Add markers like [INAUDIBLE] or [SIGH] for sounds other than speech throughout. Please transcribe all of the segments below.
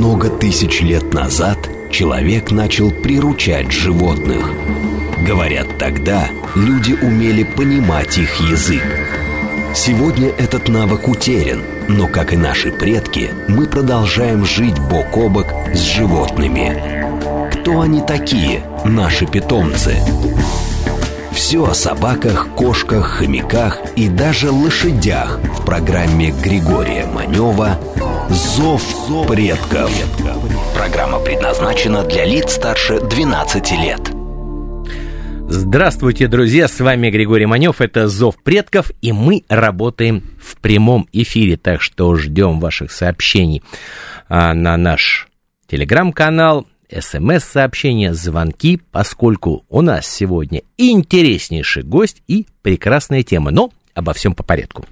много тысяч лет назад человек начал приручать животных. Говорят, тогда люди умели понимать их язык. Сегодня этот навык утерян, но, как и наши предки, мы продолжаем жить бок о бок с животными. Кто они такие, наши питомцы? Все о собаках, кошках, хомяках и даже лошадях в программе Григория Манева «Зов предков». Программа предназначена для лиц старше 12 лет. Здравствуйте, друзья, с вами Григорий Манев, это «Зов предков», и мы работаем в прямом эфире, так что ждем ваших сообщений а, на наш телеграм-канал, смс-сообщения, звонки, поскольку у нас сегодня интереснейший гость и прекрасная тема, но обо всем по порядку.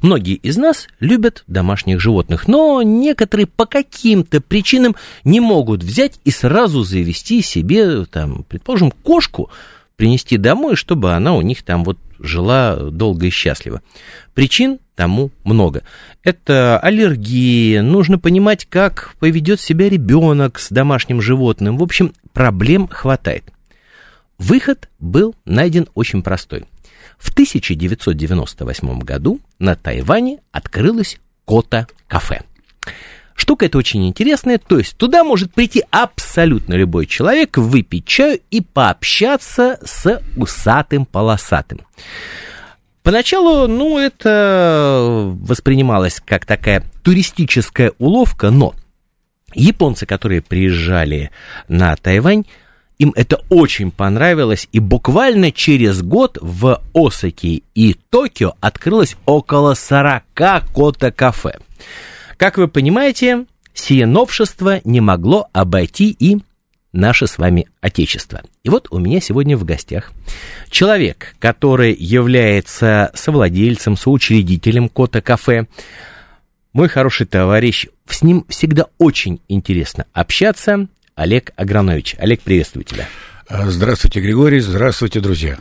Многие из нас любят домашних животных, но некоторые по каким-то причинам не могут взять и сразу завести себе, там, предположим, кошку, принести домой, чтобы она у них там вот жила долго и счастливо. Причин тому много. Это аллергии, нужно понимать, как поведет себя ребенок с домашним животным. В общем, проблем хватает. Выход был найден очень простой. В 1998 году на Тайване открылось Кота-кафе. Штука эта очень интересная, то есть туда может прийти абсолютно любой человек, выпить чаю и пообщаться с усатым полосатым. Поначалу, ну, это воспринималось как такая туристическая уловка, но японцы, которые приезжали на Тайвань, им это очень понравилось, и буквально через год в Осаке и Токио открылось около 40 кота-кафе. Как вы понимаете, сие новшество не могло обойти и наше с вами Отечество. И вот у меня сегодня в гостях человек, который является совладельцем, соучредителем Кота Кафе, мой хороший товарищ, с ним всегда очень интересно общаться, Олег Агранович. Олег, приветствую тебя. Здравствуйте, Григорий, здравствуйте, друзья.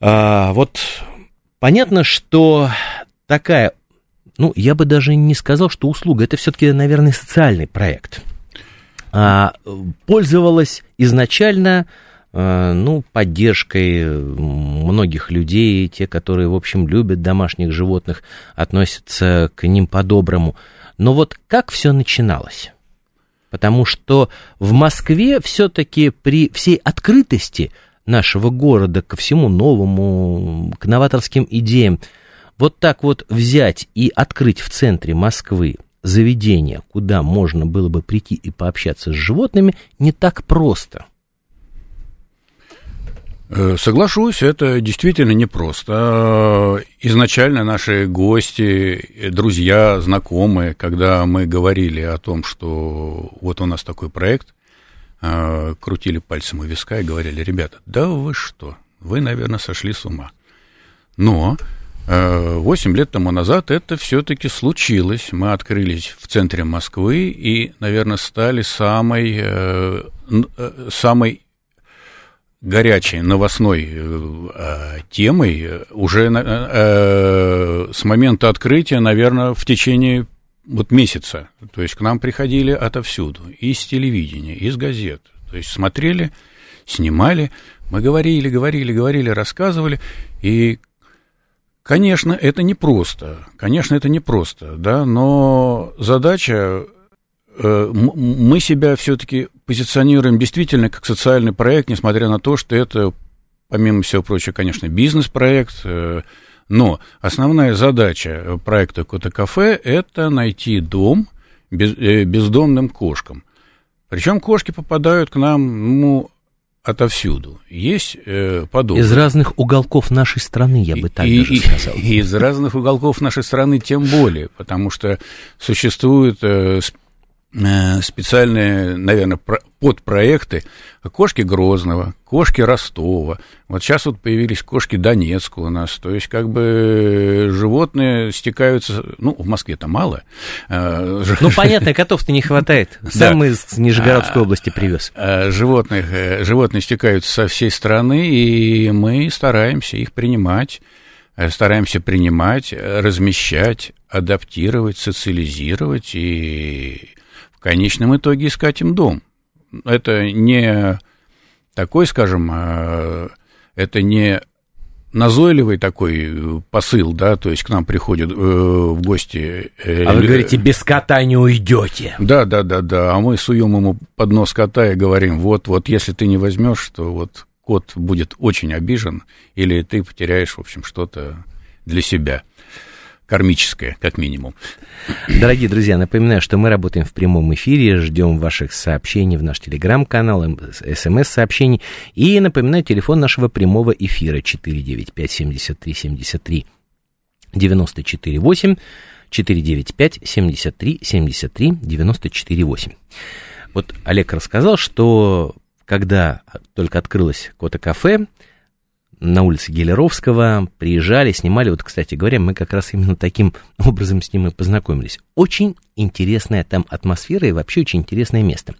А, вот понятно, что такая, ну, я бы даже не сказал, что услуга, это все-таки, наверное, социальный проект – а, пользовалась изначально а, ну, поддержкой многих людей, те, которые, в общем, любят домашних животных, относятся к ним по-доброму. Но вот как все начиналось? Потому что в Москве все-таки при всей открытости нашего города ко всему новому, к новаторским идеям, вот так вот взять и открыть в центре Москвы заведение, куда можно было бы прийти и пообщаться с животными, не так просто. Э, соглашусь, это действительно непросто. Изначально наши гости, друзья, знакомые, когда мы говорили о том, что вот у нас такой проект, э, крутили пальцем у виска и говорили, ребята, да вы что, вы, наверное, сошли с ума. Но Э, восемь лет тому назад это все-таки случилось. Мы открылись в центре Москвы и, наверное, стали самой, э, э, самой горячей новостной темой уже с момента открытия, наверное, в течение вот месяца. То есть к нам приходили отовсюду, из телевидения, из газет. То есть смотрели, снимали, мы говорили, говорили, говорили, рассказывали, и Конечно, это непросто, конечно, это непросто, да, но задача, э, мы себя все-таки позиционируем действительно как социальный проект, несмотря на то, что это, помимо всего прочего, конечно, бизнес-проект, э, но основная задача проекта Кота-кафе – это найти дом без, э, бездомным кошкам. Причем кошки попадают к нам, ну, отовсюду. Есть э, подобные. Из разных уголков нашей страны, я бы так и, даже сказал. И, из разных уголков нашей страны тем более, потому что существуют э, Э, специальные, наверное, подпроекты кошки Грозного, кошки Ростова. Вот сейчас вот появились кошки Донецка у нас. То есть, как бы животные стекаются, ну, в Москве-то мало. Э, ну, понятно, котов-то не хватает. [LAUGHS] Сам да. из Нижегородской а, области привез. А, животных, животные стекаются со всей страны, и мы стараемся их принимать э, стараемся принимать, размещать, адаптировать, социализировать и конечном итоге искать им дом. Это не такой, скажем, э, это не назойливый такой э, посыл, да, то есть к нам приходят э, в гости... Э, а вы говорите, без кота не уйдете. Да, да, да, да, а мы суем ему под нос кота и говорим, вот, вот, если ты не возьмешь, то вот кот будет очень обижен, или ты потеряешь, в общем, что-то для себя кармическое, как минимум. Дорогие друзья, напоминаю, что мы работаем в прямом эфире, ждем ваших сообщений в наш телеграм-канал, смс-сообщений. И напоминаю, телефон нашего прямого эфира 495-73-73-94-8, 495-73-73-94-8. Вот Олег рассказал, что когда только открылось Кота-кафе, на улице Гелеровского, приезжали, снимали. Вот, кстати говоря, мы как раз именно таким [LAUGHS] образом с ним и познакомились. Очень интересная там атмосфера и вообще очень интересное место.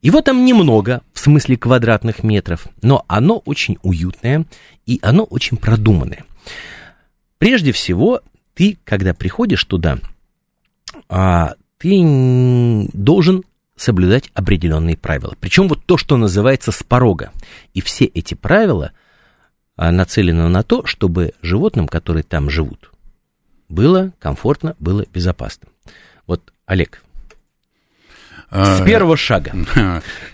Его там немного, в смысле квадратных метров, но оно очень уютное и оно очень продуманное. Прежде всего, ты, когда приходишь туда, а, ты должен соблюдать определенные правила. Причем вот то, что называется с порога. И все эти правила – нацелена на то, чтобы животным, которые там живут, было комфортно, было безопасно. Вот, Олег, с а, первого шага.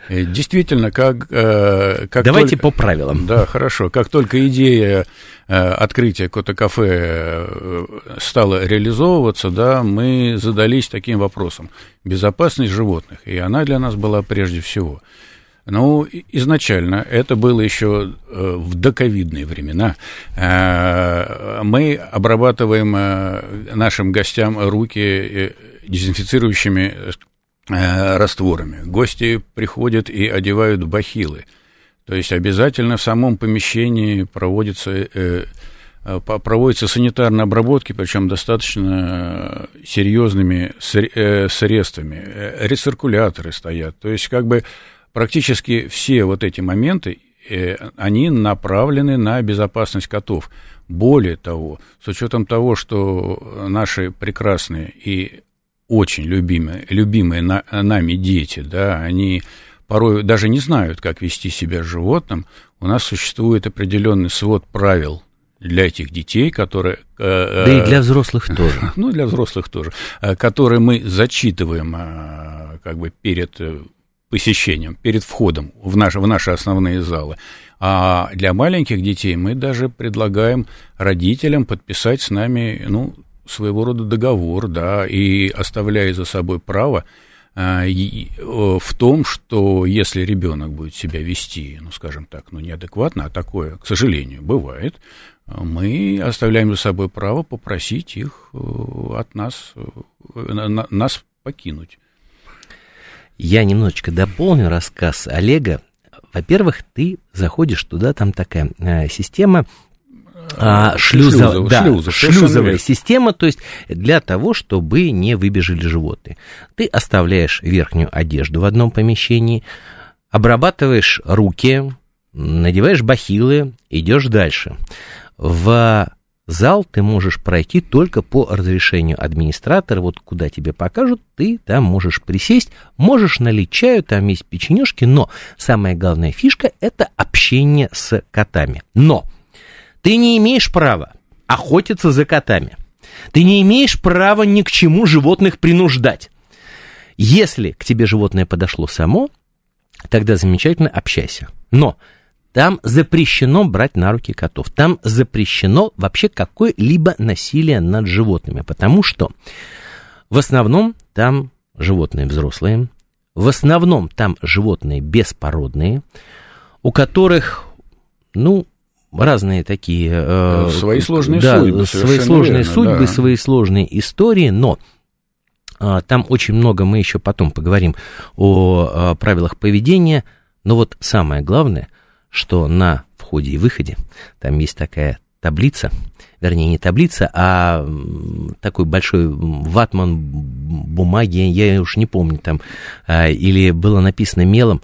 Действительно, как... Э, как Давайте только, по правилам. Да, хорошо. Как только идея э, открытия Кота-кафе э, стала реализовываться, да, мы задались таким вопросом. Безопасность животных. И она для нас была прежде всего. Ну, изначально это было еще э, в доковидные времена. Э, мы обрабатываем э, нашим гостям руки дезинфицирующими растворами. Гости приходят и одевают бахилы. То есть обязательно в самом помещении проводится проводятся санитарные обработки, причем достаточно серьезными средствами. Рециркуляторы стоят. То есть, как бы практически все вот эти моменты, э, они направлены на безопасность котов. Более того, с учетом того, что наши прекрасные и очень любимые, любимые на, нами дети, да, они порой даже не знают, как вести себя с животным, у нас существует определенный свод правил для этих детей, которые... Э, да и для взрослых тоже. [LAUGHS] Ну, для взрослых тоже. Э, которые мы зачитываем как бы перед посещением, перед входом в наши, в наши основные залы. А для маленьких детей мы даже предлагаем родителям подписать с нами, ну, своего рода договор, да, и оставляя за собой право а, в том, что если ребенок будет себя вести, ну, скажем так, ну, неадекватно, а такое, к сожалению, бывает, мы оставляем за собой право попросить их э, от нас, э, нас покинуть. Я немножечко дополню рассказ Олега. Во-первых, ты заходишь туда, там такая э, система а, шлюзов, шлюзов, да, шлюзов, шлюзовая система, то есть для того, чтобы не выбежали животные. Ты оставляешь верхнюю одежду в одном помещении, обрабатываешь руки, надеваешь бахилы, идешь дальше. В Зал ты можешь пройти только по разрешению администратора, вот куда тебе покажут, ты там можешь присесть, можешь налить чаю, там есть печенюшки, но самая главная фишка – это общение с котами. Но ты не имеешь права охотиться за котами. Ты не имеешь права ни к чему животных принуждать. Если к тебе животное подошло само, тогда замечательно общайся. Но там запрещено брать на руки котов. Там запрещено вообще какое-либо насилие над животными, потому что в основном там животные взрослые, в основном там животные беспородные, у которых, ну, разные такие... Э, свои сложные да, судьбы. Свои сложные верно, судьбы, да. свои сложные истории, но э, там очень много, мы еще потом поговорим о э, правилах поведения, но вот самое главное, что на входе и выходе там есть такая таблица, вернее, не таблица, а такой большой ватман бумаги, я уж не помню там, а, или было написано мелом,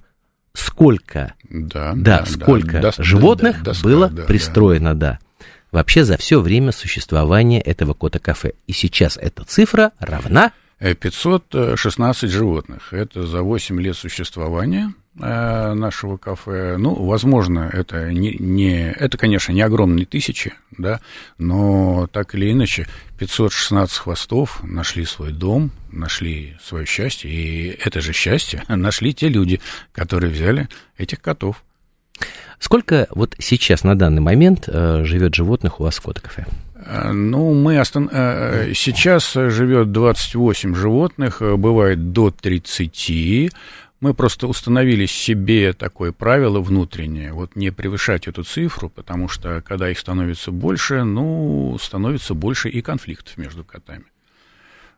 сколько, да, да, да сколько да, животных доска, было да, пристроено, да. да. вообще за все время существования этого кота-кафе. И сейчас эта цифра равна... 516 животных. Это за 8 лет существования э, нашего кафе. Ну, возможно, это не, не это, конечно, не огромные тысячи, да, но так или иначе 516 хвостов нашли свой дом, нашли свое счастье, и это же счастье [LAUGHS] нашли те люди, которые взяли этих котов. Сколько вот сейчас на данный момент э, живет животных у вас в Кота-кафе? Э, ну, мы остан... Э, сейчас живет 28 животных, бывает до 30. Мы просто установили себе такое правило внутреннее, вот не превышать эту цифру, потому что когда их становится больше, ну, становится больше и конфликтов между котами.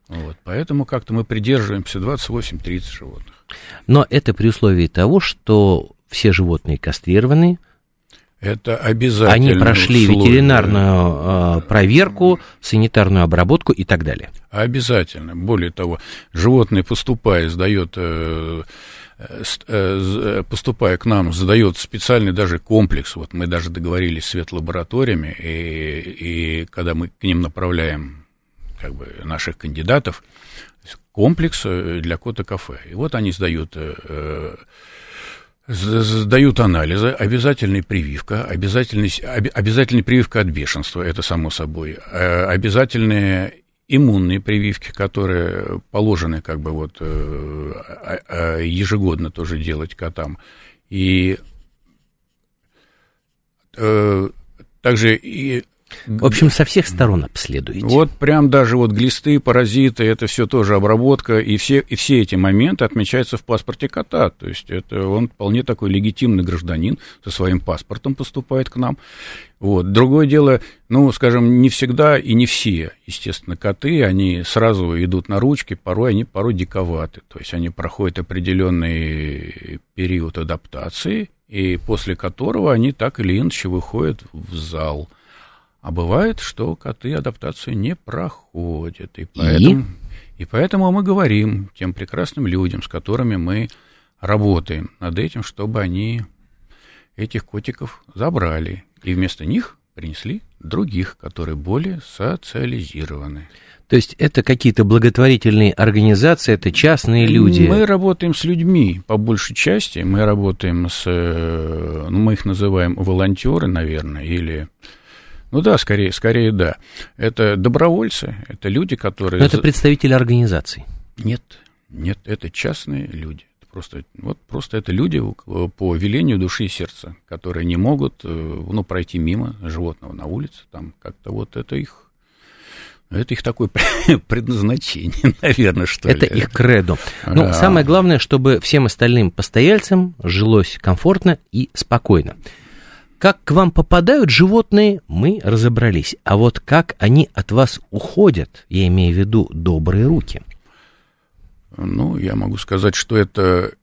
Вот, поэтому как-то мы придерживаемся 28-30 животных. Но это при условии того, что все животные кастрированы. Это обязательно. Они прошли условие. ветеринарную э, проверку, санитарную обработку и так далее. Обязательно. Более того, животное, поступая, сдает э, э, э, поступая к нам, задает специальный даже комплекс. Вот мы даже договорились с ветлабораториями, и, и когда мы к ним направляем как бы, наших кандидатов, комплекс э, для кота-кафе. И вот они сдают Сдают анализы, обязательная прививка, обязательный, обязательная прививка от бешенства, это само собой, э, обязательные иммунные прививки, которые положены как бы вот э, а, а, ежегодно тоже делать котам. И э, также и в общем, со всех сторон обследуете. Вот прям даже вот глисты, паразиты, это все тоже обработка, и все, и все эти моменты отмечаются в паспорте кота. То есть это он вполне такой легитимный гражданин, со своим паспортом поступает к нам. Вот. Другое дело, ну, скажем, не всегда и не все, естественно, коты, они сразу идут на ручки, порой они порой диковаты. То есть они проходят определенный период адаптации, и после которого они так или иначе выходят в зал – а бывает, что коты адаптацию не проходят. И поэтому, и? и поэтому мы говорим тем прекрасным людям, с которыми мы работаем над этим, чтобы они этих котиков забрали. И вместо них принесли других, которые более социализированы. То есть это какие-то благотворительные организации, это частные люди? Мы работаем с людьми, по большей части. Мы работаем с, э, ну, мы их называем волонтеры, наверное, или ну да, скорее, скорее да. Это добровольцы, это люди, которые... Но это представители организаций. Нет, нет, это частные люди. Просто, вот просто это люди по велению души и сердца, которые не могут э, ну, пройти мимо животного на улице. Там как-то вот это их это их такое [LAUGHS] предназначение, [LAUGHS] наверное, что это ли. Их кредо. Но а... самое главное, чтобы всем остальным постояльцам жилось комфортно и спокойно. Как к вам попадают животные, мы разобрались. А вот как они от вас уходят, я имею в виду добрые руки. Ну, я могу сказать, что это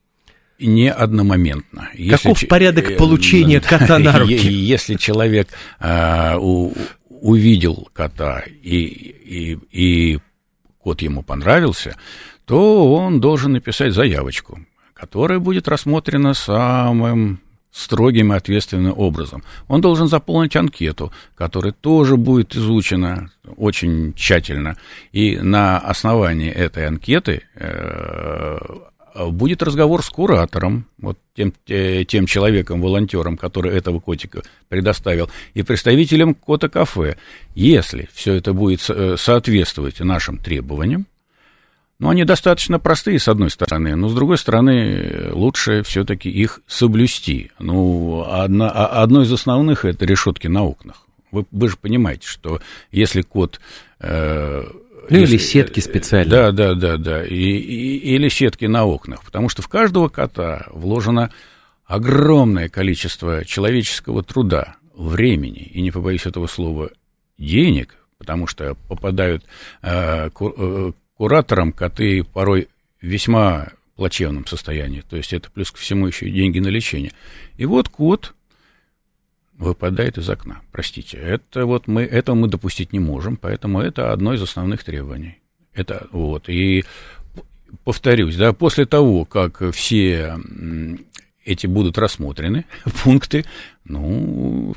не одномоментно. Каков если, порядок получения [LAUGHS] кота на руки? Если человек а, у, увидел кота и, и, и кот ему понравился, то он должен написать заявочку, которая будет рассмотрена самым строгим и ответственным образом. Он должен заполнить анкету, которая тоже будет изучена очень тщательно. И на основании этой анкеты э, будет разговор с куратором, вот тем, тем человеком, волонтером, который этого котика предоставил, и представителем кота-кафе. Если все это будет э, соответствовать нашим требованиям, ну, они достаточно простые, с одной стороны, но с другой стороны, лучше все-таки их соблюсти. Ну, одна, а, одно из основных это решетки на окнах. Вы, вы же понимаете, что если кот э, ну, или сетки специальные. Да, да, да, да. И, и, или сетки на окнах. Потому что в каждого кота вложено огромное количество человеческого труда, времени, и не побоюсь этого слова, денег, потому что попадают э, кураторам коты порой весьма плачевном состоянии. То есть это плюс ко всему еще и деньги на лечение. И вот кот выпадает из окна. Простите, это вот мы, этого мы допустить не можем, поэтому это одно из основных требований. Это вот. И повторюсь, да, после того, как все эти будут рассмотрены, [LAUGHS] пункты, ну,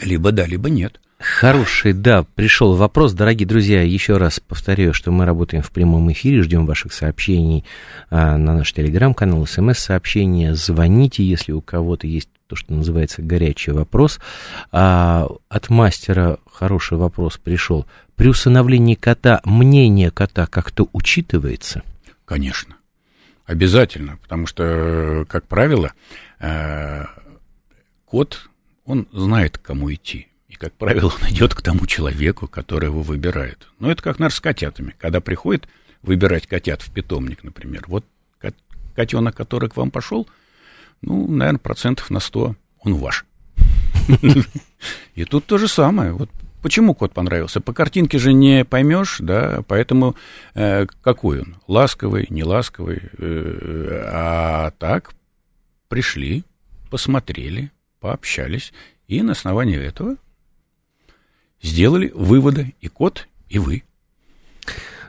Либо да, либо нет. Хороший, да, пришел вопрос. Дорогие друзья, еще раз повторяю, что мы работаем в прямом эфире, ждем ваших сообщений а, на наш телеграм-канал, смс-сообщения, звоните, если у кого-то есть то, что называется горячий вопрос. А, от мастера хороший вопрос пришел. При усыновлении кота мнение кота как-то учитывается? Конечно. Обязательно, потому что, как правило, э, кот, он знает, к кому идти. И, как правило, он идет к тому человеку, который его выбирает. Ну, это как, наверное, с котятами. Когда приходит выбирать котят в питомник, например, вот котенок, который к вам пошел, ну, наверное, процентов на 100 он ваш. И тут то же самое. Вот почему кот понравился? По картинке же не поймешь, да, поэтому э, какой он? Ласковый, не ласковый. Э, а так пришли, посмотрели, пообщались, и на основании этого сделали выводы и кот, и вы.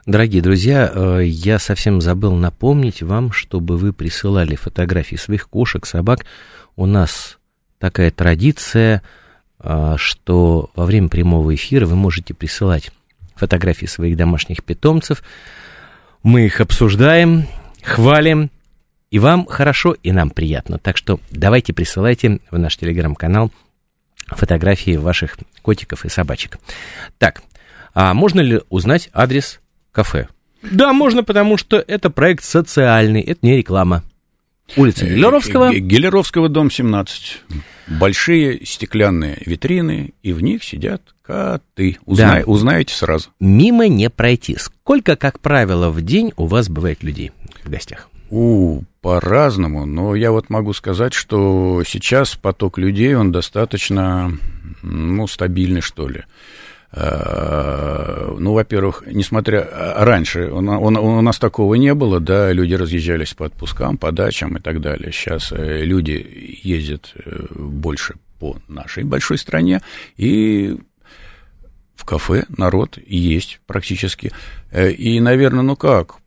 Дорогие друзья, э, я совсем забыл напомнить вам, чтобы вы присылали фотографии своих кошек, собак. У нас такая традиция, э, что во время прямого эфира вы можете присылать фотографии своих домашних питомцев. Мы их обсуждаем, хвалим, и вам хорошо, и нам приятно. Так что давайте присылайте в наш телеграм-канал фотографии ваших котиков и собачек. Так, а можно ли узнать адрес кафе? Да, можно, потому что это проект социальный, это не реклама. Улица Гелеровского. Гелеровского, дом 17. Большие стеклянные витрины, и в них сидят коты. Узнай, да. Узнаете сразу. Мимо не пройти. Сколько, как правило, в день у вас бывает людей в гостях? У, по-разному, но я вот могу сказать, что сейчас поток людей, он достаточно, ну, стабильный, что ли. Э, ну, во-первых, несмотря а, раньше у, у, нас такого не было, да, люди разъезжались по отпускам, по дачам и так далее. Сейчас э, люди ездят э, больше по нашей большой стране и в кафе народ есть практически. И, наверное, ну как,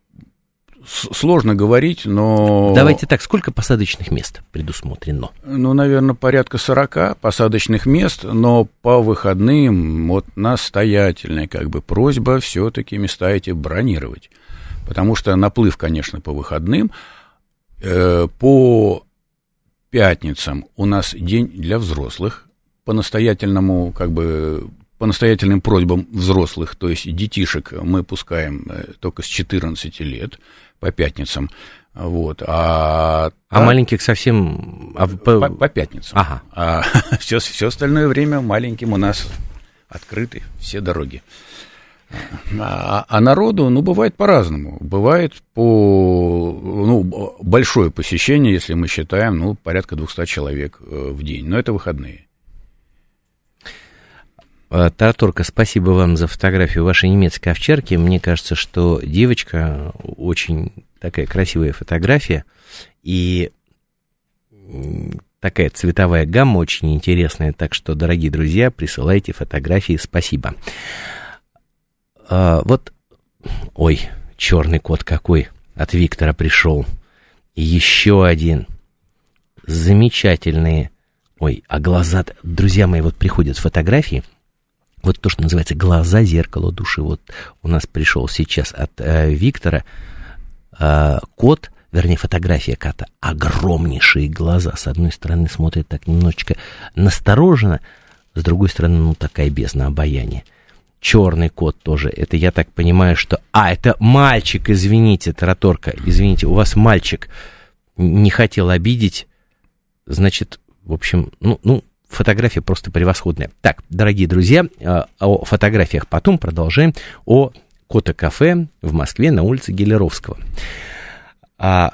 сложно говорить, но... Давайте так, сколько посадочных мест предусмотрено? Ну, наверное, порядка 40 посадочных мест, но по выходным вот настоятельная как бы просьба все-таки места эти бронировать. Потому что наплыв, конечно, по выходным. Э, по пятницам у нас день для взрослых. По настоятельному, как бы, по настоятельным просьбам взрослых, то есть детишек мы пускаем э, только с 14 лет по пятницам. Вот, а, а маленьких совсем... А, по... По, по пятницам. Ага. А [LAUGHS] все, все остальное время маленьким у нас открыты все дороги. А, а народу, ну, бывает по-разному. Бывает по, ну, большое посещение, если мы считаем, ну, порядка 200 человек э, в день. Но это выходные. Э, Тараторка, спасибо вам за фотографию вашей немецкой овчарки. Мне кажется, что девочка очень такая красивая фотография. И такая цветовая гамма очень интересная. Так что, дорогие друзья, присылайте фотографии. Спасибо. А, вот, ой, черный кот какой от Виктора пришел. Еще один. Замечательные. Ой, а глаза... Друзья мои, вот приходят фотографии – вот то, что называется глаза зеркало души. Вот у нас пришел сейчас от э, Виктора э, кот, вернее, фотография кота, огромнейшие глаза. С одной стороны смотрит так немножечко настороженно, с другой стороны, ну, такая бездна обаяния. Черный кот тоже. Это я так понимаю, что... А, это мальчик, извините, Тараторка, извините, у вас мальчик не хотел обидеть. Значит, в общем, ну, ну фотография просто превосходная. Так, дорогие друзья, э, о фотографиях потом продолжаем. О Кота-кафе в Москве на улице Гелеровского. А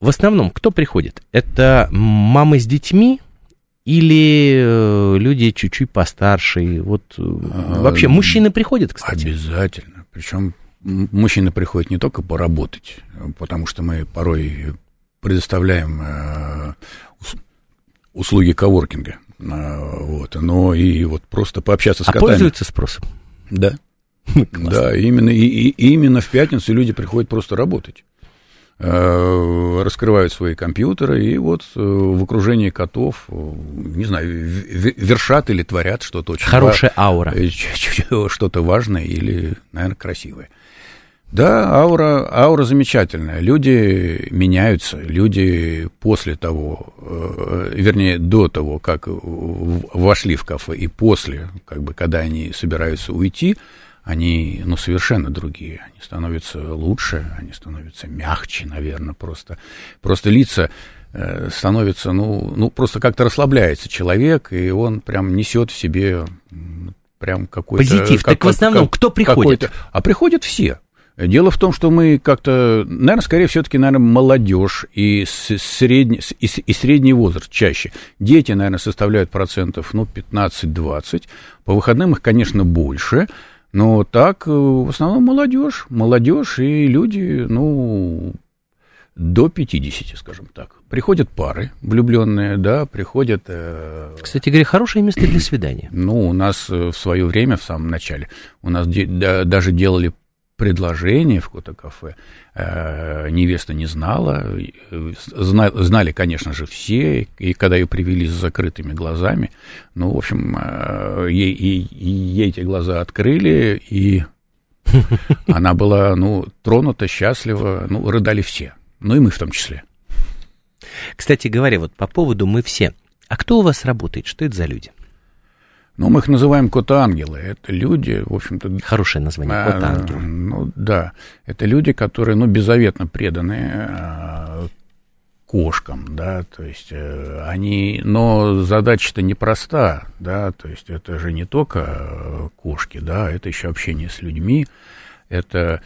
в основном кто приходит? Это мамы с детьми или э, люди чуть-чуть постарше? Вот э, а, вообще мужчины приходят, кстати? Обязательно. Причем мужчины приходят не только поработать, потому что мы порой предоставляем услуги коворкинга. А, вот, но и вот просто пообщаться с а котами. пользуются спросом? Да. [LAUGHS] Да, именно, и, и, именно в пятницу люди приходят просто работать. э, раскрывают свои компьютеры и вот э, в окружении котов, э, не знаю, вершат или творят что-то очень Хорошая ва- аура. Что-то важное или, наверное, красивое. Да, аура, аура замечательная. Люди меняются, люди после того, э, вернее, до того, как вошли в кафе, и после, как бы, когда они собираются уйти, они, ну, совершенно другие. Они становятся лучше, они становятся мягче, наверное, просто. Просто лица э, становятся, ну, ну, просто как-то расслабляется человек, и он прям несет в себе прям какой-то... Позитив. Как, так в основном как, кто приходит? А приходят все. Дело в том, что мы как-то, наверное, скорее все-таки, наверное, молодежь и, средний, и, и средний возраст чаще. Дети, наверное, составляют процентов, ну, 15-20. По выходным их, конечно, больше. Но так, э, в основном, молодежь. Молодежь и люди, ну, до 50, скажем так. Приходят пары влюбленные, да, приходят... Э, Кстати говоря, хорошее место для свидания. Ну, у нас э, в свое время, в самом начале, у нас де- да, даже делали предложение в Кота-кафе. Э, невеста не знала. Знали, конечно же, все. И когда ее привели с закрытыми глазами, ну, в общем, э, ей, ей, ей эти глаза открыли, и [LAUGHS] она была, ну, тронута, счастлива. Ну, рыдали все. Ну, и мы в том числе. Кстати говоря, вот по поводу «мы все». А кто у вас работает? Что это за люди? Ну, мы их называем кота-ангелы. Это люди, в общем-то... Хорошее название, а, кота-ангелы. Ну, да. Это люди, которые, ну, беззаветно преданы а, кошкам, да, то есть э, они, но задача-то непроста, да, то есть это же не только кошки, да, это еще общение с людьми, это,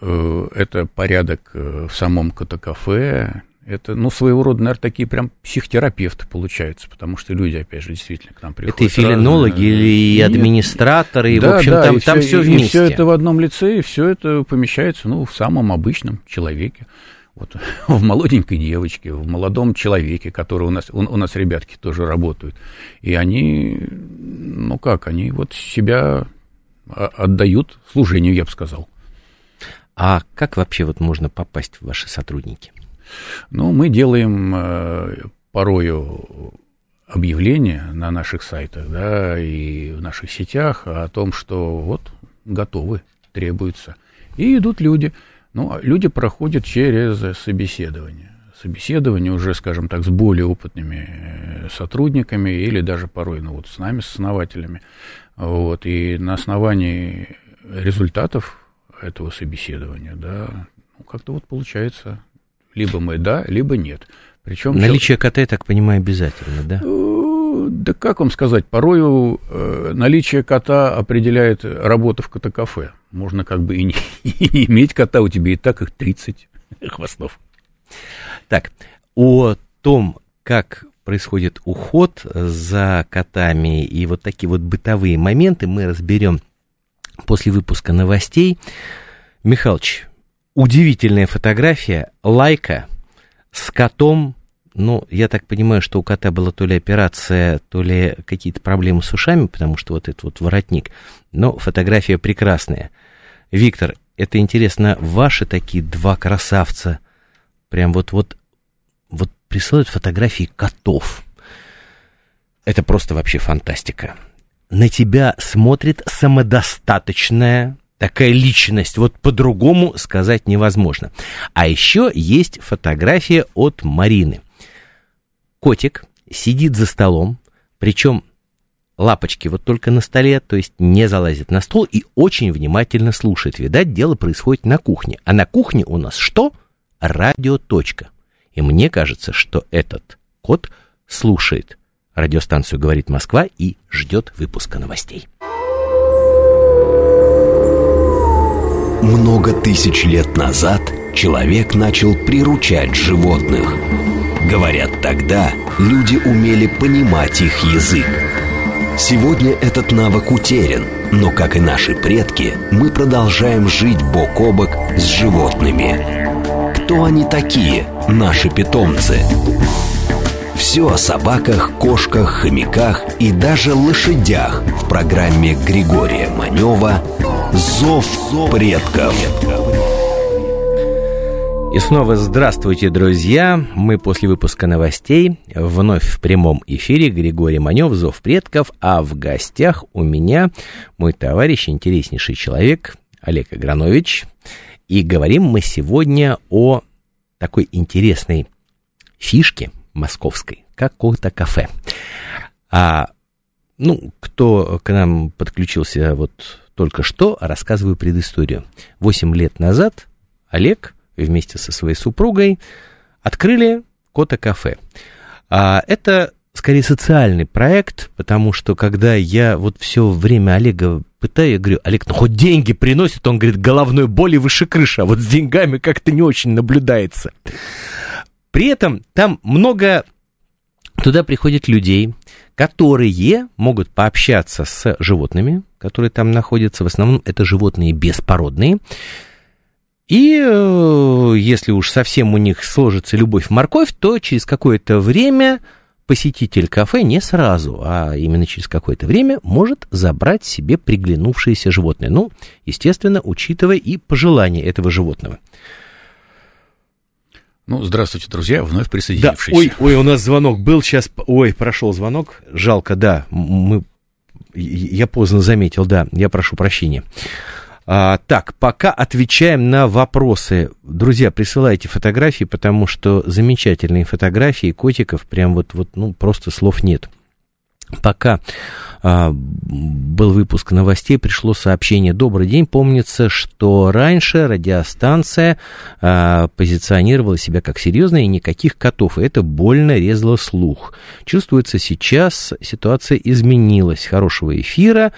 э, это порядок э, в самом кота-кафе, это, ну, своего рода, наверное, такие прям психотерапевты получаются, потому что люди, опять же, действительно к нам приходят. Это и филинологи, разные. или администраторы, и, да, в общем, да, там, и там все, все вместе. И все это в одном лице, и все это помещается, ну, в самом обычном человеке. Вот, [LAUGHS] в молоденькой девочке, в молодом человеке, который у нас, у, у нас ребятки тоже работают. И они, ну как, они вот себя отдают служению, я бы сказал. А как вообще вот можно попасть в ваши сотрудники? Ну, мы делаем э, порою объявления на наших сайтах, да, и в наших сетях о том, что вот готовы, требуются. И идут люди. Ну, а люди проходят через собеседование. Собеседование уже, скажем так, с более опытными э, сотрудниками или даже порой, ну, вот с нами, с основателями. Вот, и на основании результатов этого собеседования, да, ну, как-то вот получается либо мы да, либо нет. Причем Наличие кота, я так понимаю, обязательно, да? Э, да как вам сказать, порою э, наличие кота определяет работу в кота-кафе. Можно как бы и не, [LAUGHS] и не иметь кота, у тебя и так их 30 [LAUGHS] хвостов. Так, о том, как происходит уход за котами и вот такие вот бытовые моменты мы разберем после выпуска новостей. Михалыч, удивительная фотография лайка с котом. Ну, я так понимаю, что у кота была то ли операция, то ли какие-то проблемы с ушами, потому что вот этот вот воротник. Но фотография прекрасная. Виктор, это интересно, ваши такие два красавца прям вот-вот вот присылают фотографии котов. Это просто вообще фантастика. На тебя смотрит самодостаточная такая личность. Вот по-другому сказать невозможно. А еще есть фотография от Марины. Котик сидит за столом, причем лапочки вот только на столе, то есть не залазит на стол и очень внимательно слушает. Видать, дело происходит на кухне. А на кухне у нас что? Радиоточка. И мне кажется, что этот кот слушает радиостанцию «Говорит Москва» и ждет выпуска новостей. Много тысяч лет назад человек начал приручать животных. Говорят, тогда люди умели понимать их язык. Сегодня этот навык утерян, но, как и наши предки, мы продолжаем жить бок о бок с животными. Кто они такие, наши питомцы? Все о собаках, кошках, хомяках и даже лошадях в программе Григория Манева «Зов предков». И снова здравствуйте, друзья! Мы после выпуска новостей вновь в прямом эфире Григорий Манев, Зов предков, а в гостях у меня мой товарищ, интереснейший человек Олег Агранович. И говорим мы сегодня о такой интересной фишке московской, как кота кафе. А, ну, кто к нам подключился вот только что, рассказываю предысторию. Восемь лет назад Олег вместе со своей супругой открыли кота-кафе. А, это скорее социальный проект, потому что когда я вот все время Олега пытаю, я говорю, Олег, ну хоть деньги приносит, он говорит, головной боли выше крыши, а вот с деньгами как-то не очень наблюдается. При этом там много туда приходит людей, которые могут пообщаться с животными, которые там находятся. В основном это животные беспородные. И э, если уж совсем у них сложится любовь-морковь, то через какое-то время посетитель кафе не сразу, а именно через какое-то время может забрать себе приглянувшееся животное. Ну, естественно, учитывая и пожелания этого животного. Ну, здравствуйте, друзья, вновь присоединившиеся. Да, ой, ой, у нас звонок был сейчас, ой, прошел звонок, жалко, да, мы, я поздно заметил, да, я прошу прощения. А, так, пока отвечаем на вопросы. Друзья, присылайте фотографии, потому что замечательные фотографии котиков, прям вот, вот ну, просто слов нет. Пока а, был выпуск новостей, пришло сообщение «Добрый день». Помнится, что раньше радиостанция а, позиционировала себя как серьезная и никаких котов. И это больно резало слух. Чувствуется, сейчас ситуация изменилась. Хорошего эфира.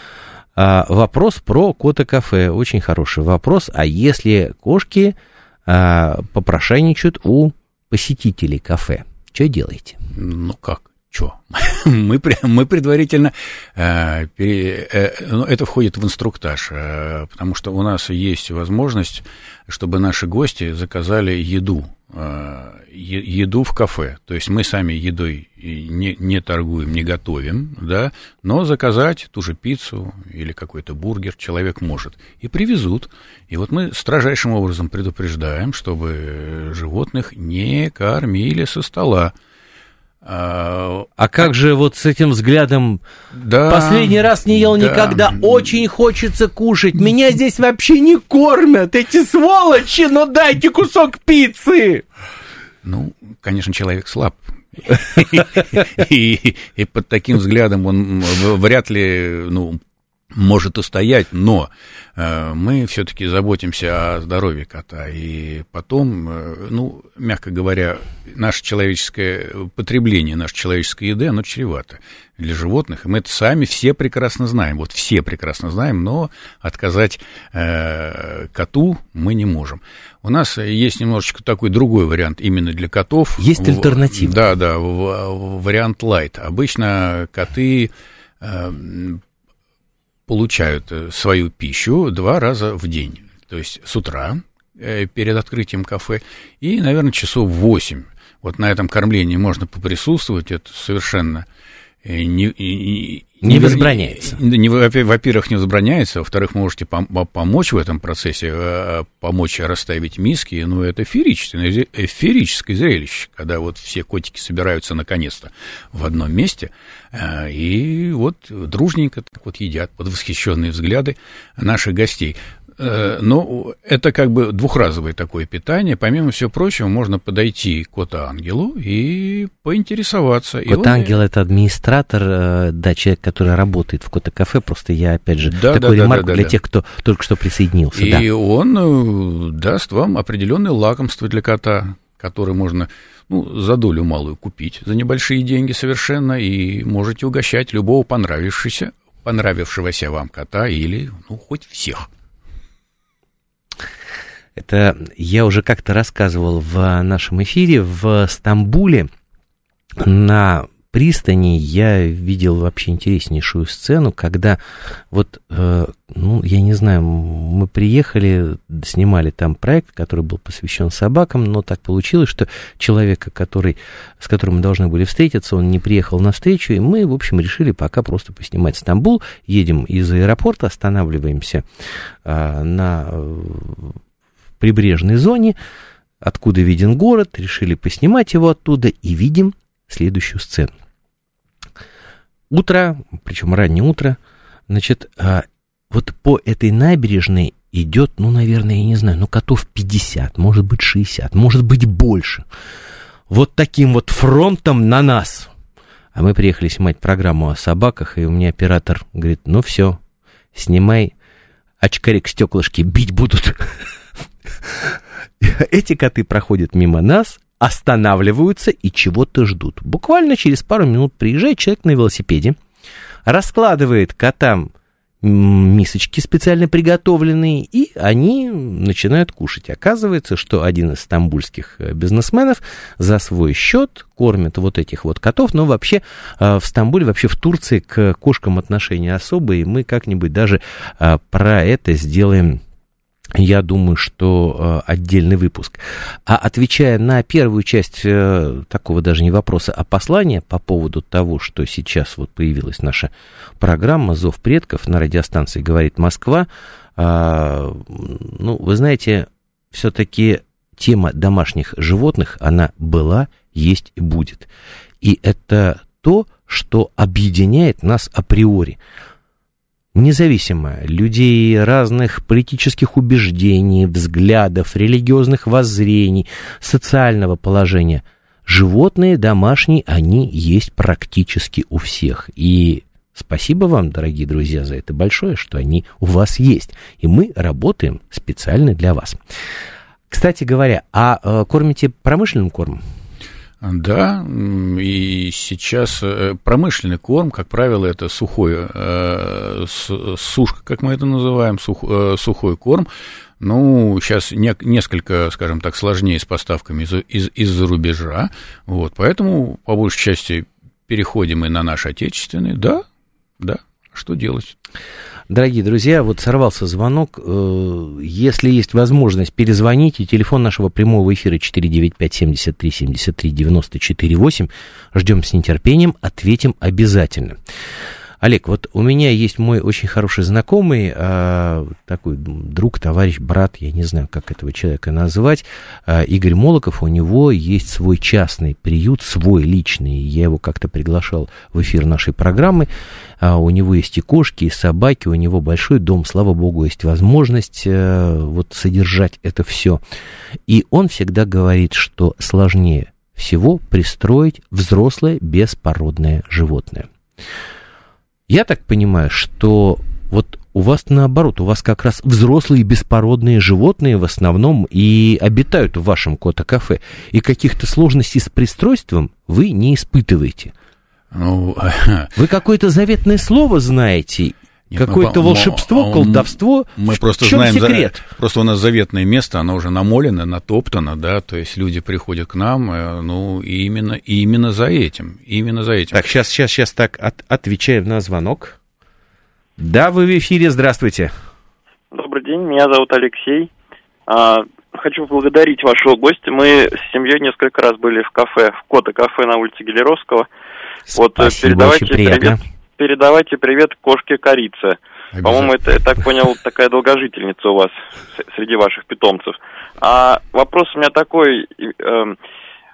А, вопрос про кота-кафе. Очень хороший вопрос. А если кошки а, попрошайничают у посетителей кафе, что делаете? Ну как? Что? [LAUGHS] мы, мы предварительно, э, э, ну, это входит в инструктаж, э, потому что у нас есть возможность, чтобы наши гости заказали еду Э, еду в кафе. То есть мы сами едой не, не торгуем, не готовим, да, но заказать ту же пиццу или какой-то бургер человек может. И привезут. И вот мы строжайшим образом предупреждаем, чтобы животных не кормили со стола. А, как же вот с этим взглядом? Да, Последний раз не ел да. никогда. Очень хочется кушать. Меня здесь вообще не кормят. Эти сволочи, ну дайте кусок пиццы. Ну, конечно, человек слаб. [LAUGHS] И, и под таким взглядом он вряд ли ну, может устоять, но э, мы все-таки заботимся о здоровье кота. И потом, э, ну, мягко говоря, наше человеческое потребление, наша человеческая еда, оно чревато для животных. И мы это сами все прекрасно знаем. Вот все прекрасно знаем, но отказать э, коту мы не можем. У нас есть немножечко такой другой вариант именно для котов. Есть альтернатива. Да, да, вариант light. Обычно коты э, получают э, свою пищу два раза в день. То есть с утра э, перед открытием кафе и, наверное, часов восемь. Вот на этом кормлении можно поприсутствовать, это совершенно не, не, не возбраняется. Не, во-первых, не возбраняется, во-вторых, можете пом- помочь в этом процессе, э, помочь расставить миски, но это феерическое, феерическое зрелище, когда вот все котики собираются наконец-то в одном месте, э, и вот дружненько так вот едят под восхищенные взгляды наших гостей. Э, но это как бы двухразовое такое питание. Помимо всего прочего, можно подойти к кота-ангелу и поинтересоваться. Кот-ангел он... это администратор, э, да, человек, который работает в кота-кафе. Просто я, опять же, да, такой да, ремарку да, да, для да. тех, кто только что присоединился. И да. он э, даст вам определенное лакомство для кота, которое можно ну, за долю малую купить, за небольшие деньги совершенно, и можете угощать любого понравившегося, понравившегося вам кота или, ну, хоть всех. Это я уже как-то рассказывал в нашем эфире. В Стамбуле на пристани я видел вообще интереснейшую сцену, когда вот, э, ну, я не знаю, мы приехали, снимали там проект, который был посвящен собакам, но так получилось, что человека, который, с которым мы должны были встретиться, он не приехал на встречу, и мы, в общем, решили пока просто поснимать Стамбул, едем из аэропорта, останавливаемся э, на прибрежной зоне, откуда виден город, решили поснимать его оттуда и видим следующую сцену. Утро, причем раннее утро, значит, а, вот по этой набережной идет, ну, наверное, я не знаю, ну, котов 50, может быть, 60, может быть, больше. Вот таким вот фронтом на нас. А мы приехали снимать программу о собаках, и у меня оператор говорит, ну, все, снимай очкарик стеклышки, бить будут. [LAUGHS] [LAUGHS] Эти коты проходят мимо нас, останавливаются и чего-то ждут. Буквально через пару минут приезжает человек на велосипеде, раскладывает котам мисочки специально приготовленные, и они начинают кушать. Оказывается, что один из стамбульских э, бизнесменов за свой счет кормит вот этих вот котов, но вообще э, в Стамбуле, вообще в Турции к кошкам отношения особые, и мы как-нибудь даже э, про это сделаем я думаю, что э, отдельный выпуск. А отвечая на первую часть э, такого даже не вопроса, а послания по поводу того, что сейчас вот появилась наша программа «Зов предков» на радиостанции «Говорит Москва», э, ну, вы знаете, все-таки тема домашних животных, она была, есть и будет. И это то, что объединяет нас априори независимо людей разных политических убеждений, взглядов, религиозных воззрений, социального положения. Животные домашние, они есть практически у всех. И спасибо вам, дорогие друзья, за это большое, что они у вас есть. И мы работаем специально для вас. Кстати говоря, а э, кормите промышленным кормом? Да, и сейчас э, промышленный корм, как правило, это сухой, э, сушка, как мы это называем, сух, э, сухой корм. Ну, сейчас не, несколько, скажем так, сложнее с поставками из, из, из-за рубежа, вот, поэтому, по большей части, переходим и на наш отечественный, да, да, что делать? Дорогие друзья, вот сорвался звонок. Э, если есть возможность, перезвоните. Телефон нашего прямого эфира 495-73-73-94-8. Ждем с нетерпением, ответим обязательно. Олег, вот у меня есть мой очень хороший знакомый, э, такой друг, товарищ, брат, я не знаю, как этого человека назвать, э, Игорь Молоков, у него есть свой частный приют, свой личный, я его как-то приглашал в эфир нашей программы, э, у него есть и кошки, и собаки, у него большой дом, слава богу, есть возможность вот содержать это все, и он всегда говорит, что сложнее всего пристроить взрослое беспородное животное. Я так понимаю, что вот у вас наоборот, у вас как раз взрослые беспородные животные в основном и обитают в вашем кота-кафе, и каких-то сложностей с пристройством вы не испытываете. Ну, [LAUGHS] вы какое-то заветное слово знаете Какое-то волшебство, а колдовство. Мы просто знаем, секрет? просто у нас заветное место, оно уже намолено, натоптано, да, то есть люди приходят к нам, э, ну, и именно, и именно за этим, именно за этим. Так, сейчас, сейчас, сейчас так от, отвечаем на звонок. Да, вы в эфире, здравствуйте. Добрый день, меня зовут Алексей. А, хочу поблагодарить вашего гостя. Мы с семьей несколько раз были в кафе, в Кота-кафе на улице Гелеровского. Вот э, Спасибо, передавайте очень приятно. привет передавайте привет кошке корице. По-моему, это, я так понял, такая долгожительница у вас среди ваших питомцев. А вопрос у меня такой, э,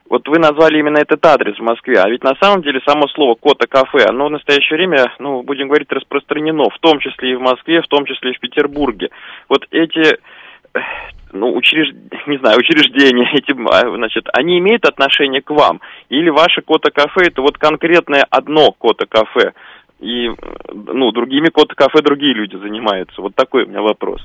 вот вы назвали именно этот адрес в Москве, а ведь на самом деле само слово кота-кафе, оно в настоящее время, ну, будем говорить, распространено, в том числе и в Москве, в том числе и в Петербурге. Вот эти ну, учреж... не знаю, учреждения, эти, а, значит, они имеют отношение к вам? Или ваше кота-кафе это вот конкретное одно кота-кафе? И ну, другими кот-кафе другие люди занимаются. Вот такой у меня вопрос.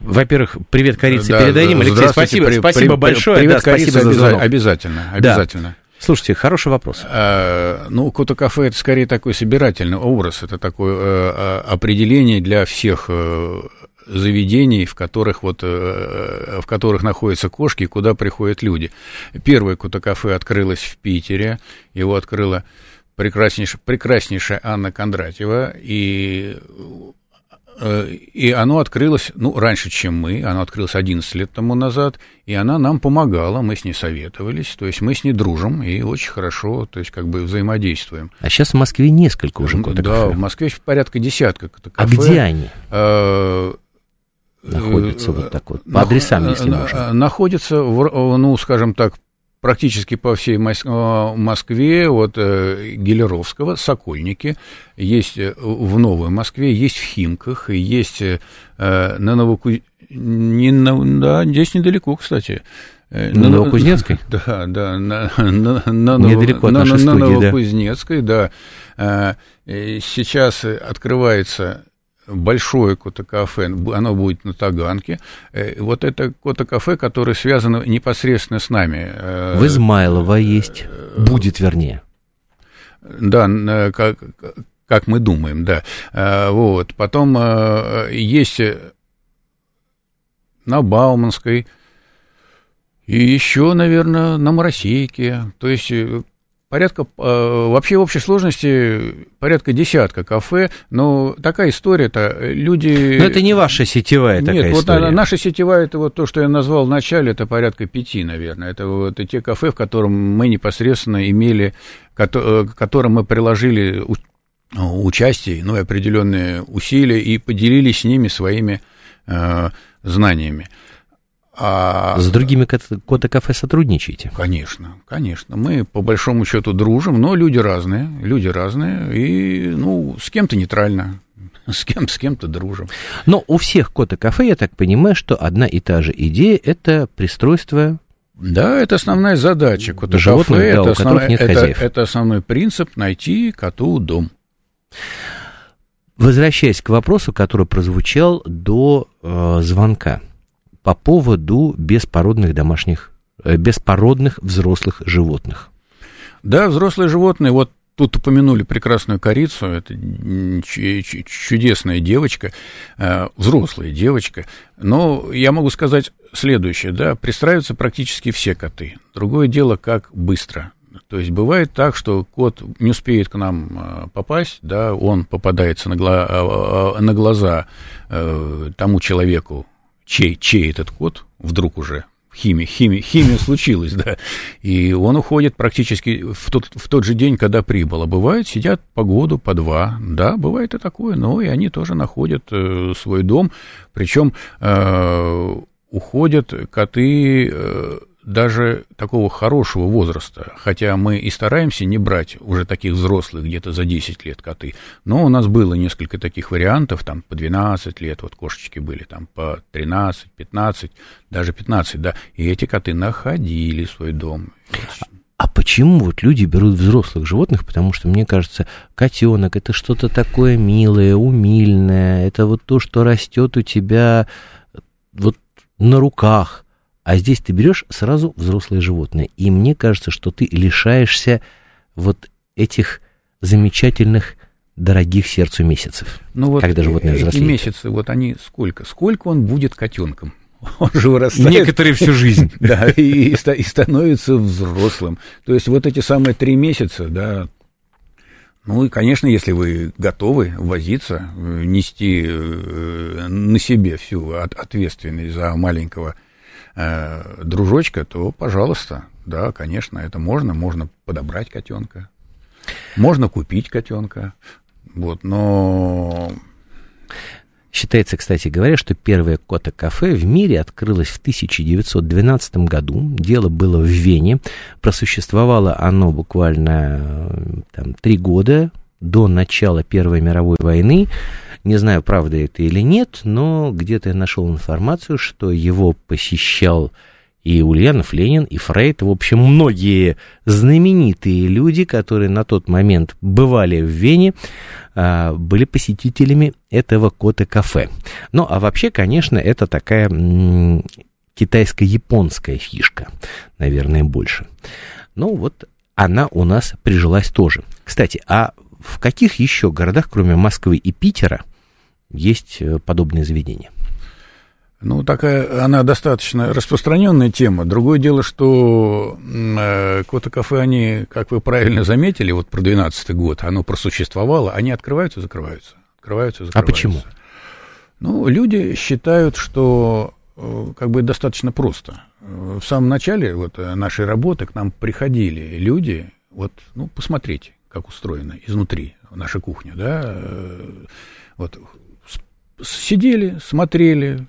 Во-первых, привет корице да, передадим. Алексей, спасибо, при, спасибо при, большое. Привет да, корице спасибо за. Обязательно, обязательно. Да. Слушайте, хороший вопрос. А, ну, кота-кафе это скорее такой собирательный образ, это такое э, определение для всех э, заведений, в которых, вот, э, в которых находятся кошки и куда приходят люди. Первое кота-кафе открылось в Питере, его открыла прекраснейшая, прекраснейшая Анна Кондратьева, и, э, и оно открылось, ну, раньше, чем мы, оно открылось 11 лет тому назад, и она нам помогала, мы с ней советовались, то есть мы с ней дружим и очень хорошо, то есть как бы взаимодействуем. А сейчас в Москве несколько уже кота Да, в Москве порядка десятка кота А где они? Э, находятся? находится вот так вот? По адресам, если можно. Находится, в, ну, скажем так, практически по всей Москве, вот Гелеровского, Сокольники, есть в Новой Москве, есть в Химках, есть на Новокузнецке, не на, да, здесь недалеко, кстати. На Новокузнецкой? [LAUGHS] Да, да, на, на, на, Недалеко на, от на, студии, на Новокузнецкой, да. да. Сейчас открывается большое кота-кафе, оно будет на Таганке. Вот это кота-кафе, которое связано непосредственно с нами. В Измайлово есть, будет вернее. Да, как, как мы думаем, да. Вот. Потом есть на Бауманской, и еще, наверное, на Моросейке. То есть э, порядка, э, вообще в общей сложности порядка десятка кафе, но такая история-то, люди... Но это не ваша сетевая такая Нет, история. вот наша сетевая, это вот то, что я назвал в начале, это порядка пяти, наверное. Это вот те кафе, в котором мы непосредственно имели, к э, которым мы приложили участие, ну и определенные усилия, и поделились с ними своими знаниями. А... С другими кота-кафе сотрудничаете? Конечно, конечно. Мы по большому счету дружим, но люди разные, люди разные, и, ну, с кем-то нейтрально, [LAUGHS] с кем с кем-то дружим. Но у всех кота-кафе, я так понимаю, что одна и та же идея – это пристройство да, это основная задача кота-кафе, да, это, основной, нет это, это основной принцип – найти коту дом. Возвращаясь к вопросу, который прозвучал до э, звонка по поводу беспородных домашних, э, беспородных взрослых животных. Да, взрослые животные, вот Тут упомянули прекрасную корицу, это чудесная девочка, э, взрослая девочка. Но я могу сказать следующее, да, пристраиваются практически все коты. Другое дело, как быстро. То есть бывает так, что кот не успеет к нам э, попасть, да, он попадается на, гла- на глаза тому человеку, чей, чей этот кот вдруг уже химия, химия, химия случилась, да, и он уходит практически в тот, в тот же день, когда прибыл. А бывает, сидят по году, по два, да, бывает и такое, но и они тоже находят э, свой дом, причем э, уходят коты э, даже такого хорошего возраста, хотя мы и стараемся не брать уже таких взрослых, где-то за 10 лет коты, но у нас было несколько таких вариантов, там по 12 лет, вот кошечки были, там по 13, 15, даже 15, да, и эти коты находили свой дом. А почему вот люди берут взрослых животных? Потому что, мне кажется, котенок это что-то такое милое, умильное, это вот то, что растет у тебя вот на руках. А здесь ты берешь сразу взрослое животное. И мне кажется, что ты лишаешься вот этих замечательных дорогих сердцу месяцев, ну вот когда животное эти взрослеет. месяцы, вот они сколько? Сколько он будет котенком? [LAUGHS] Он же вырастает. Некоторые всю жизнь. [LAUGHS] Да, и, и становится взрослым. То есть вот эти самые три месяца, да, ну и, конечно, если вы готовы возиться, э, нести э, на себе всю ответственность за маленького э, дружочка, то, пожалуйста, да, конечно, это можно, можно подобрать котенка, можно купить котенка, вот, но... Считается, кстати говоря, что первое кота-кафе в мире открылось в 1912 году. Дело было в Вене. Просуществовало оно буквально там, три года до начала Первой мировой войны. Не знаю, правда это или нет, но где-то я нашел информацию, что его посещал и Ульянов Ленин, и Фрейд, в общем, многие знаменитые люди, которые на тот момент бывали в Вене, а, были посетителями этого кота-кафе. Ну, а вообще, конечно, это такая китайско-японская фишка, наверное, больше. Ну, вот она у нас прижилась тоже. Кстати, а в каких еще городах, кроме Москвы и Питера, есть э, подобные заведения? Ну, такая, она достаточно распространенная тема. Другое дело, что э, кота-кафе, они, как вы правильно заметили, вот про 12 год, оно просуществовало, они открываются, закрываются, открываются, закрываются. А почему? Ну, люди считают, что э, как бы достаточно просто. В самом начале вот нашей работы к нам приходили люди, вот, ну, посмотреть, как устроена изнутри наша кухня, да, э, вот, сидели, смотрели,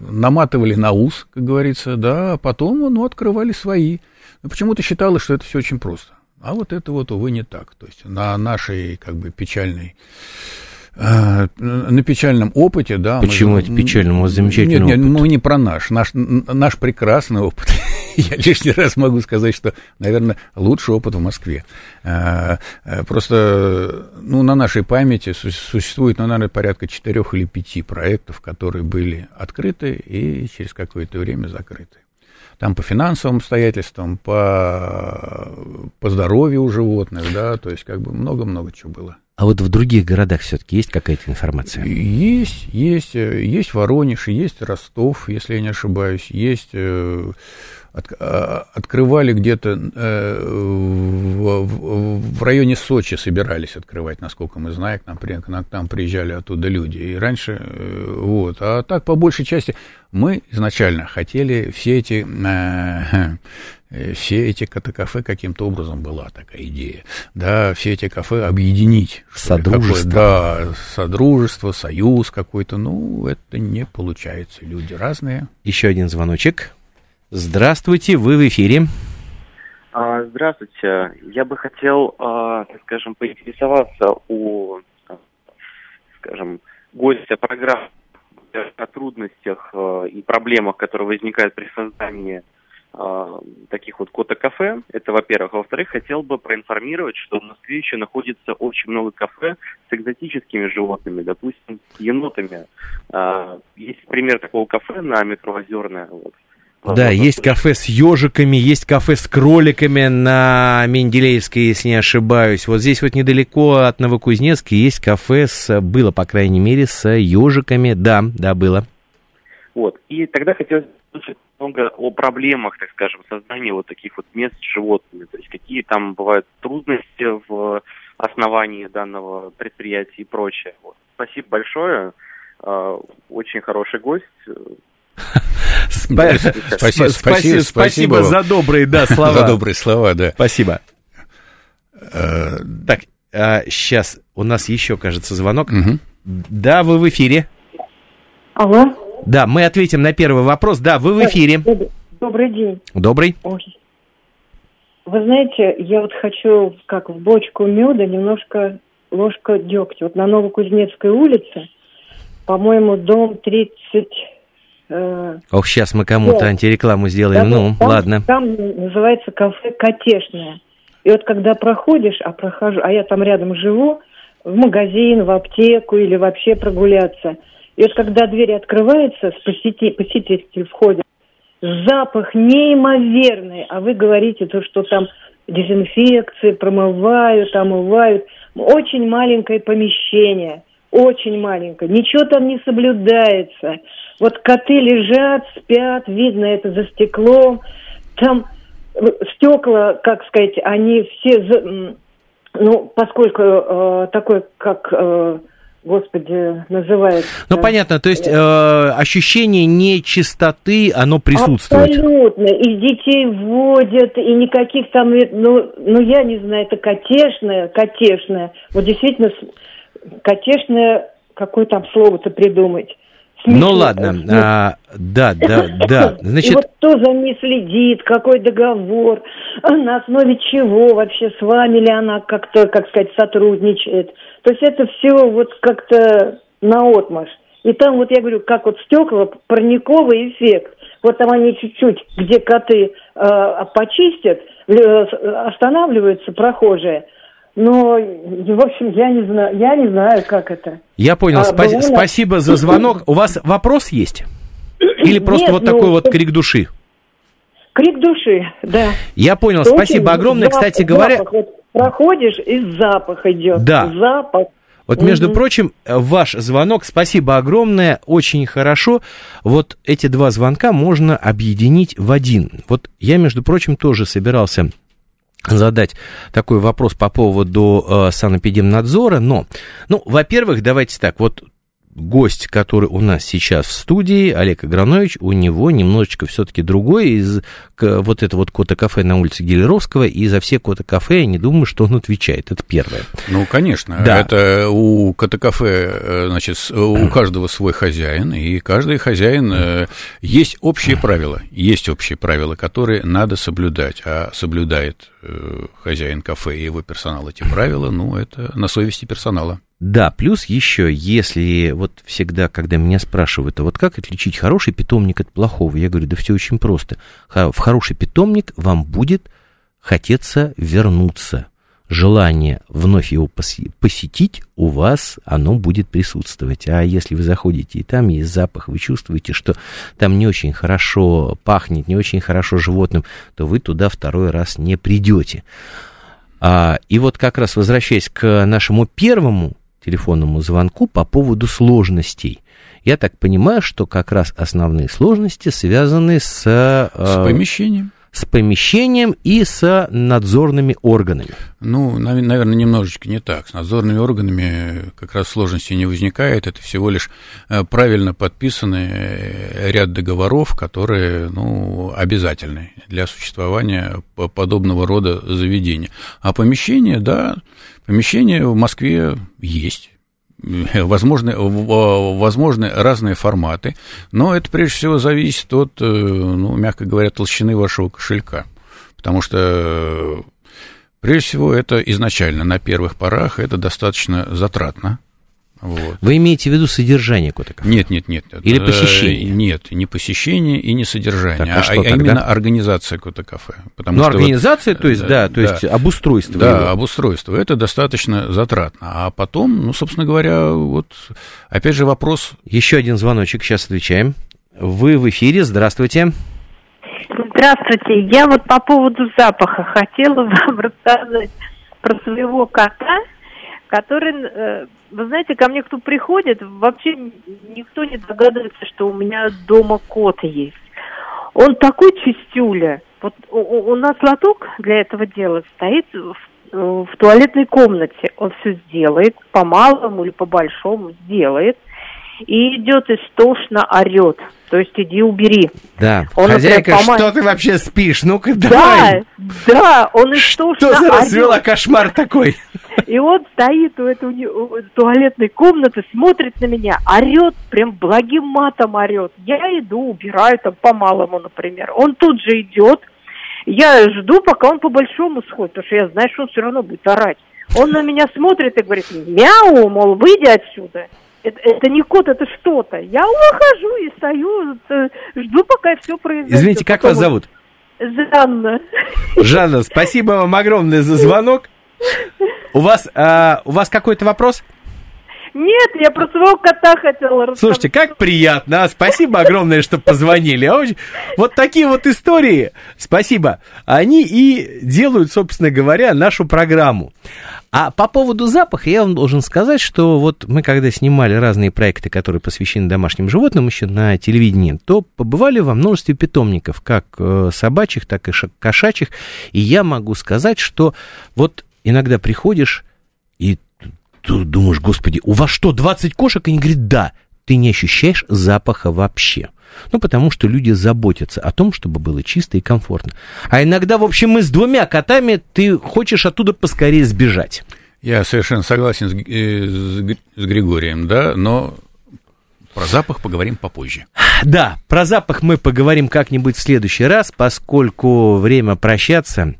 наматывали на ус, как говорится, да, а потом, ну, открывали свои. Но почему-то считалось, что это все очень просто. А вот это вот, увы, не так. То есть на нашей, как бы, печальной э, на печальном опыте, да. Почему мы, это печальным? У вас замечательный нет, опыт. Нет, мы не про наш. Наш, наш прекрасный опыт. [LAUGHS] Я лишний раз могу сказать, что, наверное, лучший опыт в Москве. Э, просто, ну, на нашей памяти существует, ну, наверное, порядка четырех или пяти проектов, которые были открыты и через какое-то время закрыты. Там по финансовым обстоятельствам, по, по здоровью у животных, да, то есть как бы много-много чего было. А вот в других городах все-таки есть какая-то информация? Есть, есть, есть Воронеж, есть Ростов, если я не ошибаюсь, есть э, от, а, открывали где-то э, в, в, в районе Сочи собирались открывать, насколько мы знаем, к нам, к нам, к нам приезжали оттуда люди. И раньше, э, вот, а так по большей части мы изначально хотели все эти э, все эти кафе каким-то образом была такая идея, да, все эти кафе объединить. Содружество. Да, содружество, союз какой-то, ну, это не получается, люди разные. Еще один звоночек. Здравствуйте, вы в эфире. А, здравствуйте. Я бы хотел, а, так скажем, поинтересоваться у, скажем, гостя программы о трудностях а, и проблемах, которые возникают при создании таких вот кота-кафе. Это, во-первых. Во-вторых, хотел бы проинформировать, что в Москве еще находится очень много кафе с экзотическими животными, допустим, енотами. Есть пример такого кафе на метро Озерная. Вот. Да, есть кафе с ежиками, есть кафе с кроликами на Менделеевской, если не ошибаюсь. Вот здесь вот недалеко от Новокузнецка есть кафе с, было, по крайней мере, с ежиками. Да, да, было. Вот, и тогда хотелось услышать много о проблемах, так скажем, создания вот таких вот мест с животными. То есть какие там бывают трудности в основании данного предприятия и прочее. Вот. Спасибо большое. А, очень хороший гость. Спасибо, спасибо, спасибо за добрые да, слова. За добрые слова, да. Спасибо. Э, так, сейчас а, у нас еще, кажется, звонок. Да, вы в эфире. Алло. Да, мы ответим на первый вопрос. Да, вы в эфире. Добрый день. Добрый. Вы знаете, я вот хочу, как в бочку меда, немножко ложка дегтя. Вот на Новокузнецкой улице, по-моему, дом 30 Э, Ох, сейчас мы кому-то да. антирекламу сделаем. Да, ну, там, ладно. Там называется кафе «Котешное». И вот когда проходишь, а прохожу, а я там рядом живу, в магазин, в аптеку или вообще прогуляться. И вот когда дверь открывается, посетитель, посетитель входит, запах неимоверный, а вы говорите то, что там дезинфекции, промывают, омывают. Очень маленькое помещение – очень маленькая, ничего там не соблюдается. Вот коты лежат, спят, видно это за стеклом. Там э, стекла, как сказать, они все, ну, поскольку э, такой, как э, Господи, называется. Ну, понятно, то есть э, ощущение нечистоты, оно присутствует. Абсолютно. И детей вводят, и никаких там, ну, ну я не знаю, это котешное, котешное. Вот действительно Конечно, какое там слово-то придумать. Смешно. Ну ладно, а, да, да, да. [LAUGHS] Значит... И вот кто за ней следит, какой договор, а на основе чего вообще, с вами ли она как-то, как сказать, сотрудничает. То есть это все вот как-то наотмашь. И там вот я говорю, как вот стекла, парниковый эффект. Вот там они чуть-чуть, где коты э, почистят, останавливаются прохожие – но, в общем, я не знаю, я не знаю, как это. Я понял. А, Спа- было... Спасибо за звонок. У вас вопрос есть? Или просто Нет, вот ну, такой вот крик души? Крик души, да. Я понял. Это Спасибо огромное. Запах, Кстати говоря... Запах. Вот проходишь, и запах идет. Да. Запах. Вот, между угу. прочим, ваш звонок, спасибо огромное, очень хорошо. Вот эти два звонка можно объединить в один. Вот я, между прочим, тоже собирался задать такой вопрос по поводу э, санэпидемнадзора, но, ну, во-первых, давайте так, вот гость, который у нас сейчас в студии, Олег Агранович, у него немножечко все-таки другой из вот это вот кота-кафе на улице Гелеровского, и за все кота-кафе я не думаю, что он отвечает. Это первое. Ну, конечно. Да. Это у кота-кафе, э, значит, у каждого свой хозяин, и каждый хозяин... Э, есть общие правила, есть общие правила, которые надо соблюдать, а соблюдает э, хозяин кафе и его персонал эти правила, ну, это на совести персонала. Да, плюс еще, если вот всегда, когда меня спрашивают, а вот как отличить хороший питомник от плохого, я говорю, да все очень просто. В хороший питомник вам будет хотеться вернуться. Желание вновь его посетить у вас, оно будет присутствовать. А если вы заходите и там есть запах, вы чувствуете, что там не очень хорошо пахнет, не очень хорошо животным, то вы туда второй раз не придете. А, и вот как раз возвращаясь к нашему первому телефонному звонку по поводу сложностей. Я так понимаю, что как раз основные сложности связаны с... Э, с помещением с помещением и с надзорными органами. Ну, наверное, немножечко не так. С надзорными органами как раз сложности не возникает. Это всего лишь э, правильно подписанный э, ряд договоров, которые ну, обязательны для существования подобного рода заведения. А помещение, да, помещение в Москве есть [LAUGHS] возможны, возможны разные форматы, но это прежде всего зависит от, э, ну, мягко говоря, толщины вашего кошелька. Потому что, прежде всего, это изначально на первых порах это достаточно затратно. Вот. Вы имеете в виду содержание кота Нет, нет, нет. Или посещение? Нет, не посещение и не содержание, так, а, а, а именно организация кота-кафе. Ну, организация, вот, то есть, да, то есть обустройство. Да, его. обустройство. Это достаточно затратно. А потом, ну, собственно говоря, вот, опять же вопрос... Еще один звоночек, сейчас отвечаем. Вы в эфире, здравствуйте. Здравствуйте. Я вот по поводу запаха хотела вам [LAUGHS] рассказать про своего кота, который э, вы знаете, ко мне кто приходит, вообще никто не догадывается, что у меня дома кот есть. Он такой чистюля. Вот у, у нас лоток для этого дела стоит в, в туалетной комнате. Он все сделает, по малому или по большому сделает – и идет истошно орет. То есть иди убери. Да. Он, Хозяйка, например, что ты вообще спишь? Ну-ка давай. Да, да, он истошно Что за развела кошмар такой? И он стоит у этой туалетной комнаты, смотрит на меня, орет, прям благим матом орет. Я иду, убираю там по-малому, например. Он тут же идет. Я жду, пока он по-большому сходит, потому что я знаю, что он все равно будет орать. Он на меня смотрит и говорит, мяу, мол, выйди отсюда. Это, это не кот, это что-то. Я ухожу и стою, э, жду, пока все произойдет. Извините, как Потом... вас зовут? Жанна. Жанна, спасибо вам огромное за звонок. У вас, а, у вас какой-то вопрос? Нет, я про своего кота хотела рассказать. Слушайте, как приятно. А? Спасибо огромное, что позвонили. А вот такие вот истории, спасибо, они и делают, собственно говоря, нашу программу. А по поводу запаха я вам должен сказать, что вот мы когда снимали разные проекты, которые посвящены домашним животным еще на телевидении, то побывали во множестве питомников, как э, собачьих, так и кошачьих. И я могу сказать, что вот иногда приходишь ты думаешь, господи, у вас что, 20 кошек? И они говорят, да, ты не ощущаешь запаха вообще. Ну, потому что люди заботятся о том, чтобы было чисто и комфортно. А иногда, в общем, мы с двумя котами, ты хочешь оттуда поскорее сбежать. Я совершенно согласен с, э, с Григорием, да, но про запах поговорим попозже. Да, про запах мы поговорим как-нибудь в следующий раз, поскольку время прощаться.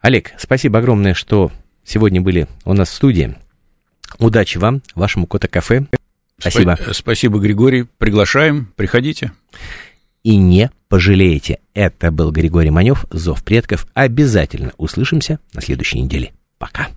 Олег, спасибо огромное, что сегодня были у нас в студии. Удачи вам, вашему кота-кафе. Спасибо. Спа- спасибо, Григорий. Приглашаем, приходите. И не пожалеете. Это был Григорий Манев, Зов предков. Обязательно услышимся на следующей неделе. Пока.